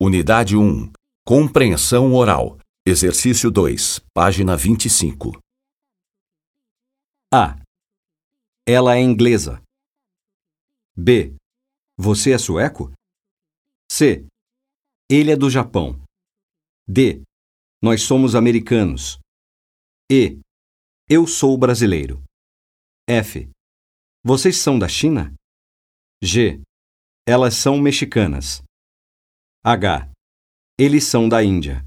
Unidade 1. Compreensão oral. Exercício 2, página 25. A. Ela é inglesa. B. Você é sueco? C. Ele é do Japão. D. Nós somos americanos. E. Eu sou brasileiro. F. Vocês são da China? G. Elas são mexicanas. H. Eles são da Índia.